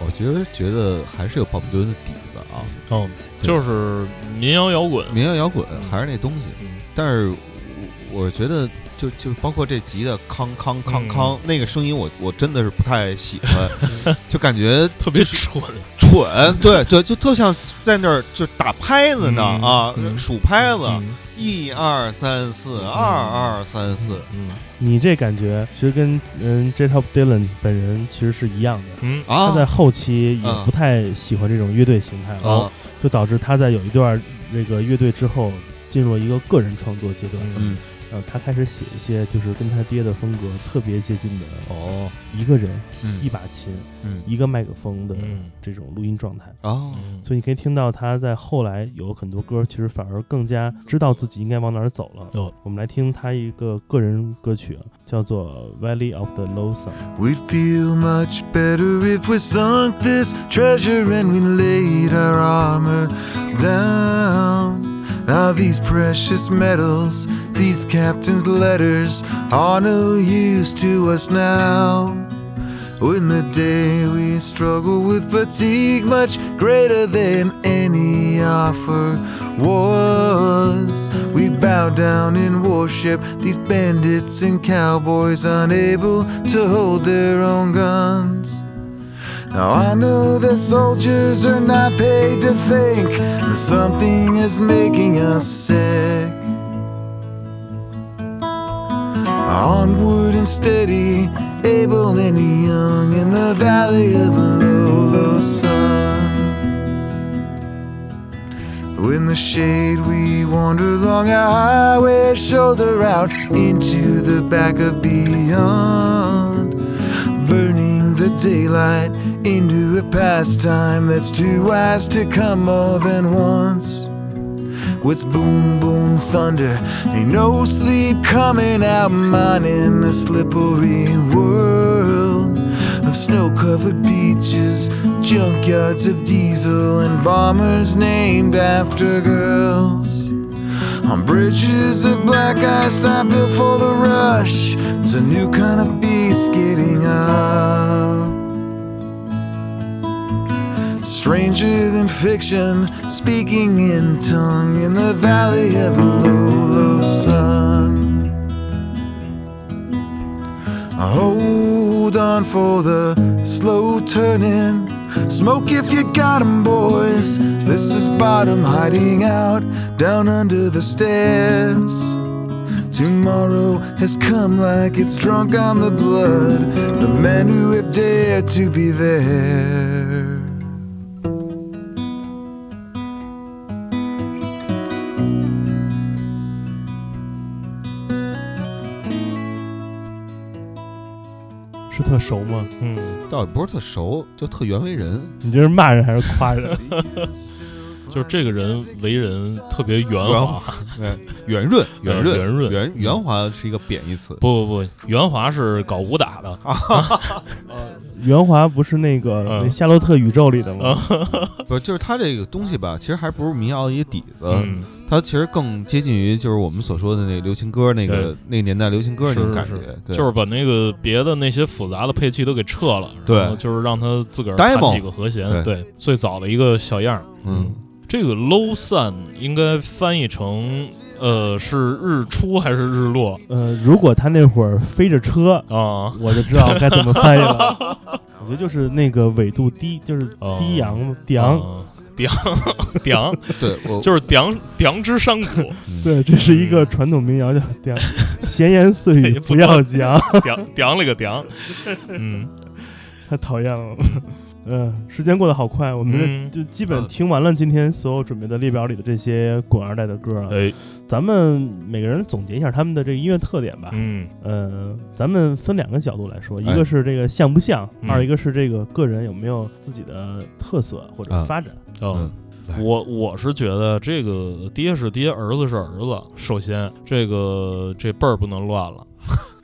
S3: 我觉得觉得还是有鲍勃迪伦的底子啊，
S4: 哦，就是民谣摇滚，
S3: 民谣摇滚还是那东西，
S4: 嗯。
S3: 但是我我觉得就就包括这集的康康康康、那个声音我，我真的是不太喜欢，就感觉
S4: 特别蠢，
S3: 蠢，对对，就特像在那儿就打拍子呢
S4: 嗯。
S3: 啊，
S4: 嗯。
S3: 数拍子，
S4: 嗯
S3: 一二三四，二二三四，
S4: 嗯
S2: 你这感觉其实跟嗯 J Top Dylan 本人其实是一样的。
S4: 嗯
S3: 啊
S2: 他在后期也
S3: 嗯
S2: 不太喜欢这种乐队形态了，
S3: 啊，
S2: 就导致他在有一段那个乐队之后，进入了一个个人创作阶段。
S3: 嗯
S2: 呃，他开始写一些就是跟他爹的风格特别接近的，
S4: 哦
S2: 一个人、
S3: 嗯
S2: 一把琴、
S3: 嗯
S2: 一个麦克风的
S4: 嗯
S2: 这种录音状态。
S3: 哦，
S4: 嗯
S2: 所以你可以听到他在后来有很多歌，其实反而更加知道自己应该往哪儿走了。
S4: 哦
S2: 我们来听他一个个人歌曲啊，叫做《Valley of the Low Sun》。
S5: We'd feel much better if we sunk this treasure and we laid our armor down. Now, these precious metals, these captain's letters, are no use to us now. When the day we struggle with fatigue much greater than any offer was, we bow down in worship these bandits and cowboys unable to hold their own guns. Now I know that soldiers are not paid to think that something is making us sick. Onward and steady, able and young in the valley of a low, low sun. In the shade, we wander along a highway, shoulder out into the back of beyond. The daylight into a pastime that's too wise to come more than once. With boom, boom, thunder, ain't no sleep coming out, mine in a slippery world of snow covered beaches, junkyards of diesel, and bombers named after girls. On bridges of black ice not built for the rush, it's a new kind of beast getting up. Stranger than fiction, speaking in tongue in the valley of a low, low sun. Hold on for the slow turning. Smoke if you got 'em, boys. This is bottom hiding out down under the stairs. Tomorrow has come like it's drunk on the blood. The men who have dared to be there.
S2: 是特熟吗？
S4: 嗯，
S3: 倒也不是特熟，就特原为人。
S2: 你这是骂人还是夸人？
S4: 就是这个人为人特别圆
S3: 圆
S4: 滑，
S3: 对，圆润，圆润，
S4: 圆润
S3: 圆圆滑是一个贬义词。
S4: 不不不，圆滑是搞武打的，
S2: 圆滑不是那个、
S4: 嗯
S2: 那《夏洛特宇宙》里的吗？
S3: 不是，就是他这个东西吧，其实还不是民谣的一个底子，
S4: 嗯，
S3: 它其实更接近于就是我们所说的那个流行歌那个那个年代流行歌那种
S4: 是是
S3: 感觉，对
S4: 就是把那个别的那些复杂的配器都给撤了，
S3: 对
S4: 然后就是让他自个儿弹几个和弦，
S3: 对
S4: 对，最早的一个小样儿，
S3: 嗯，
S4: 这个 low sun 应该翻译成呃是日出还是日落？
S2: 呃，如果他那会儿飞着车，
S4: 啊？
S2: 我就知道该怎么翻译了。我觉得就是那个纬度低，就是
S4: 哦。
S2: 低阳低阳。
S4: 啊顶顶
S3: 对我
S4: 就是顶顶之山谷，
S2: 对，这是一个传统民谣，叫“顶”，闲言碎语
S4: 哎不
S2: 不要讲，
S4: 顶顶了个顶，嗯，
S2: 太讨厌了。嗯，时间过得好快，我们就基本
S3: 嗯
S2: 听完了今天所有准备的列表里的这些滚二代的歌啊。
S4: 哎，
S2: 咱们每个人总结一下他们的这个音乐特点吧。
S4: 嗯
S2: 呃，咱们分两个角度来说，一
S3: 哎
S2: 个是这个像不像，
S4: 嗯
S2: 二一个是这个个人有没有自己的特色或者
S3: 啊
S2: 发展。
S4: 哦
S3: 嗯。
S4: 我我是觉得这个爹是爹，儿子是儿子。首先，这个这辈儿不能乱了。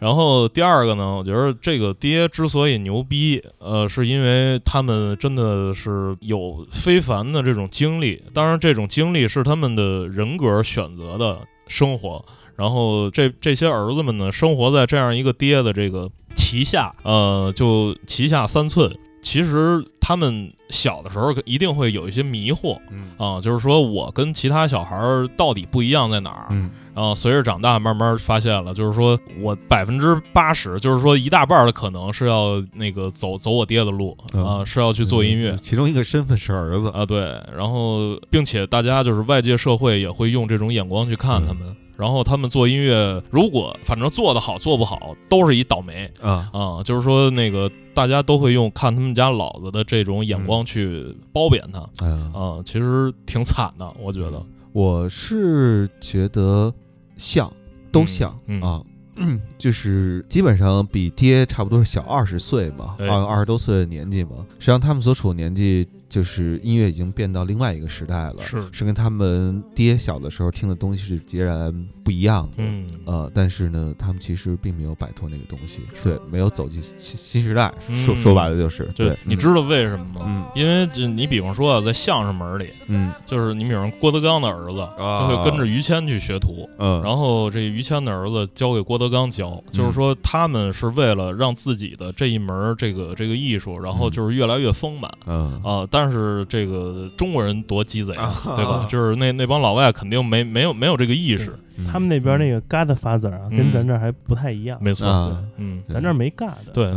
S4: 然后第二个呢，我觉得这个爹之所以牛逼，呃，是因为他们真的是有非凡的这种经历。当然，这种经历是他们的人格选择的生活。然后这这些儿子们呢，生活在这样一个爹的这个旗下，呃，就旗下三寸。其实他们小的时候一定会有一些迷惑
S3: 嗯
S4: 啊，就是说我跟其他小孩儿到底不一样在哪儿？
S3: 嗯
S4: 然后随着长大，慢慢发现了，就是说我百分之八十，就是说一大半儿的可能是要那个走走我爹的路
S3: 嗯
S4: 啊，是要去做音乐。
S3: 其中一个身份是儿子，
S4: 啊，对，然后并且大家就是外界社会也会用这种眼光去看他们，然后他们做音乐，如果反正做得好做不好，都是一倒霉。
S3: 啊。
S4: 啊，就是说那个大家都会用看他们家老子的这种眼光去褒贬他。啊，其实挺惨的，我觉得，
S3: 我是觉得像，都像、
S4: 嗯
S3: 啊。嗯，就是基本上比爹差不多是小二十岁嘛，
S4: 哎。
S3: 二二十多岁的年纪嘛。实际上他们所处的年纪，就是音乐已经变到另外一个时代了，
S4: 是
S3: 是跟他们爹小的时候听的东西是截然不一样的。
S4: 嗯，
S3: 呃，但是呢，他们其实并没有摆脱那个东西，对，没有走进新新时代。
S4: 嗯
S3: 说说白了就是，
S4: 对你知道为什么吗？
S3: 嗯
S4: 因为这你比方说啊，在相声门里，
S3: 嗯
S4: 就是你比方说郭德纲的儿子
S3: 啊
S4: 就会跟着于谦去学徒，
S3: 嗯，
S4: 然后这于谦的儿子交给郭德纲教，就是说他们是为了让自己的这一门这个这个艺术，然后就是越来越丰满。
S3: 嗯
S4: 啊，但是这个中国人多鸡贼啊，
S3: 啊
S4: 对吧？就是那那帮老外肯定没没有没有这个意识，
S3: 嗯
S2: 他们那边那个 Godfather 啊，
S4: 嗯
S2: 跟咱这儿还不太一样。
S4: 没错，
S3: 啊
S4: 嗯，
S2: 咱这儿没 God。
S4: 对。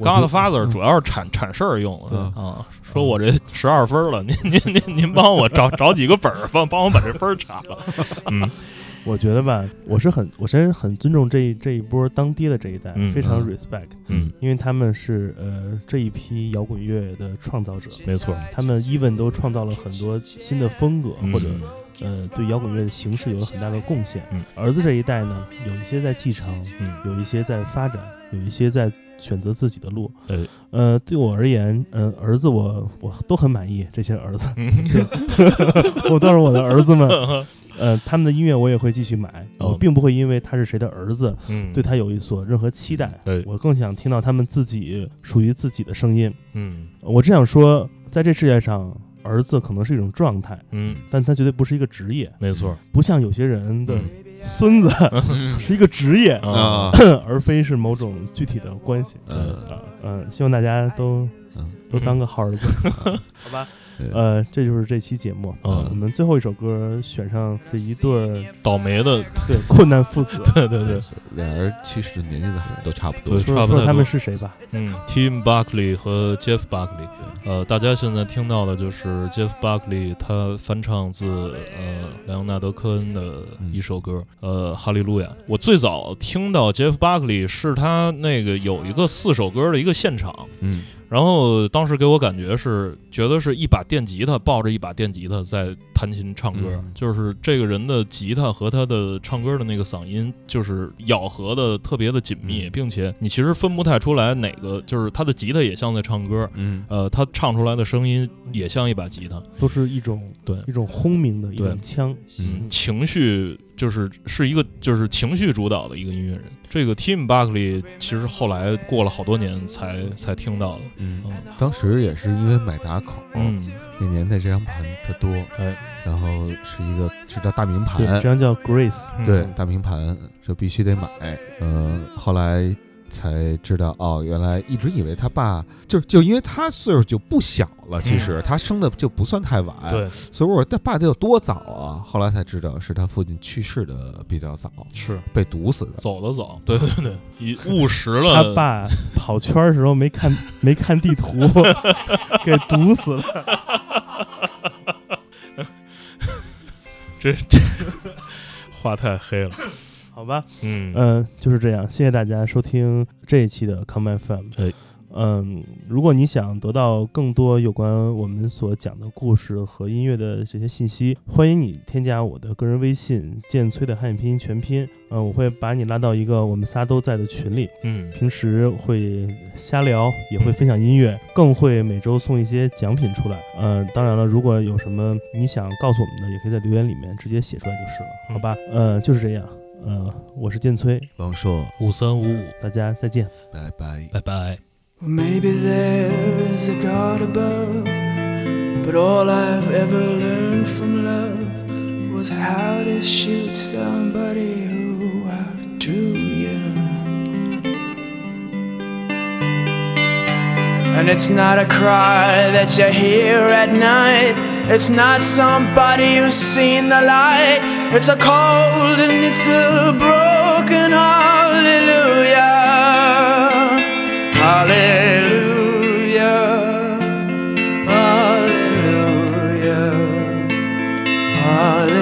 S4: Godfather
S2: 嗯
S4: 主要是铲铲事儿用啊，说我这十二分了，您您您您帮我找找几个本儿，帮帮我把这分儿查了。嗯
S2: 我觉得吧，我是很，我真很尊重这一这一波当爹的这一代，
S4: 嗯
S2: 非常
S3: 嗯
S2: respect，
S4: 嗯，
S2: 因为他们是呃这一批摇滚乐的创造者，
S4: 没错，
S2: 他们 even 都创造了很多新的风格，
S4: 嗯
S2: 或者呃对摇滚乐的形式有了很大的贡献。
S4: 嗯
S2: 儿子这一代呢，有一些在继承，
S4: 嗯
S2: 有一些在发展，有一些在选择自己的路。
S4: 对，
S2: 呃，对我而言，呃，儿子我我都很满意，这些儿子，
S4: 嗯
S2: 我都是我的儿子们。呃，他们的音乐我也会继续买，
S4: 哦。
S2: 我并不会因为他是谁的儿子，
S4: 嗯，
S2: 对他有一所任何期待。
S4: 对。
S2: 我更想听到他们自己属于自己的声音。
S4: 嗯。
S2: 我只想说，在这世界上，儿子可能是一种状态，
S4: 嗯，
S2: 但他绝对不是一个职业，
S4: 没错。
S2: 不像有些人的
S4: 嗯。
S2: 孙子 是一一个职业，
S4: 啊，
S2: 而非是某种具体的关系。
S3: 嗯。
S2: 啊，嗯，希望大家都
S3: 嗯。
S2: 都当个好儿子，好吧？
S3: 对。
S2: 呃，这就是这期节目。
S4: 嗯。
S2: 我们最后一首歌选上这一对儿
S4: 倒霉的，
S2: 对困难父子，
S4: 对对对，
S3: 俩人去世的年纪都差不多，
S2: 说
S4: 差不多。
S2: 说他们是谁吧？
S4: 嗯，Tim Buckley 和 Jeff Buckley，呃，大家现在听到的就是 Jeff Buckley 他翻唱自呃莱昂纳德·科恩的一首歌，呃，《哈利路亚》。我最早听到 Jeff Buckley 是他那个有一个四首歌的一个现场，
S3: 嗯
S4: 然后当时给我感觉是觉得是一把电吉他抱着一把电吉他在弹琴唱歌，
S3: 嗯。
S4: 就是这个人的吉他和他的唱歌的那个嗓音就是咬合的特别的紧密，
S3: 嗯。
S4: 并且你其实分不太出来哪个就是他的吉他也像在唱歌，
S3: 嗯。
S4: 呃，他唱出来的声音也像一把吉他，
S2: 都是一种
S4: 对。
S2: 一种轰鸣的一种腔。
S3: 嗯。
S4: 情绪就是是一个就是情绪主导的一个音乐人。这个 Tim Buckley 其实后来过了好多年才才听到的，
S3: 嗯，
S4: 嗯
S3: 当时也是因为买打口，
S4: 嗯，
S3: 那年代这张盘特多，
S4: 哎，
S3: 然后是一个是叫大名盘
S2: 对，，这张叫 Grace。
S3: 对
S4: 嗯
S3: 大名盘就必须得买，嗯，后来才知道哦，原来一直以为他爸就就因为他岁数就不小了，其实他生的就不算太晚，
S4: 对，
S3: 所以我说他爸得有多早啊？后来才知道是他父亲去世的比较早，
S4: 是。
S3: 被毒死的。
S4: 走的早，对对对，以 误食了。
S2: 他爸跑圈儿的时候没看 没看地图，给毒死了。
S4: 这这话太黑了。
S2: 好吧，
S4: 嗯
S2: 嗯、就是这样。谢谢大家收听这一期的 Come FM。
S4: 哎
S2: 嗯，如果你想得到更多有关我们所讲的故事和音乐的这些信息，欢迎你添加我的个人微信“剑崔”的汉语拼音全拼。嗯、我会把你拉到一个我们仨都在的群里，
S4: 嗯
S2: 平时会瞎聊，也会分享音乐，更会每周送一些奖品出来。呃，当然了，如果有什么你想告诉我们的，也可以在留言里面直接写出来就是了，好吧？嗯，就是这样。呃，我是剑崔，
S3: 王硕，
S4: 五三五五，
S2: 大家再见。
S3: 拜拜。
S4: 拜拜。
S5: Maybe there is a God above, but all I've ever learned from love was how to shoot somebody who outdrew you.
S8: And it's not a cry that you hear at night. It's not somebody who's seen the light. It's a cold and it's a broken hallelujah. Hallelujah. Hallelujah. Hallelujah.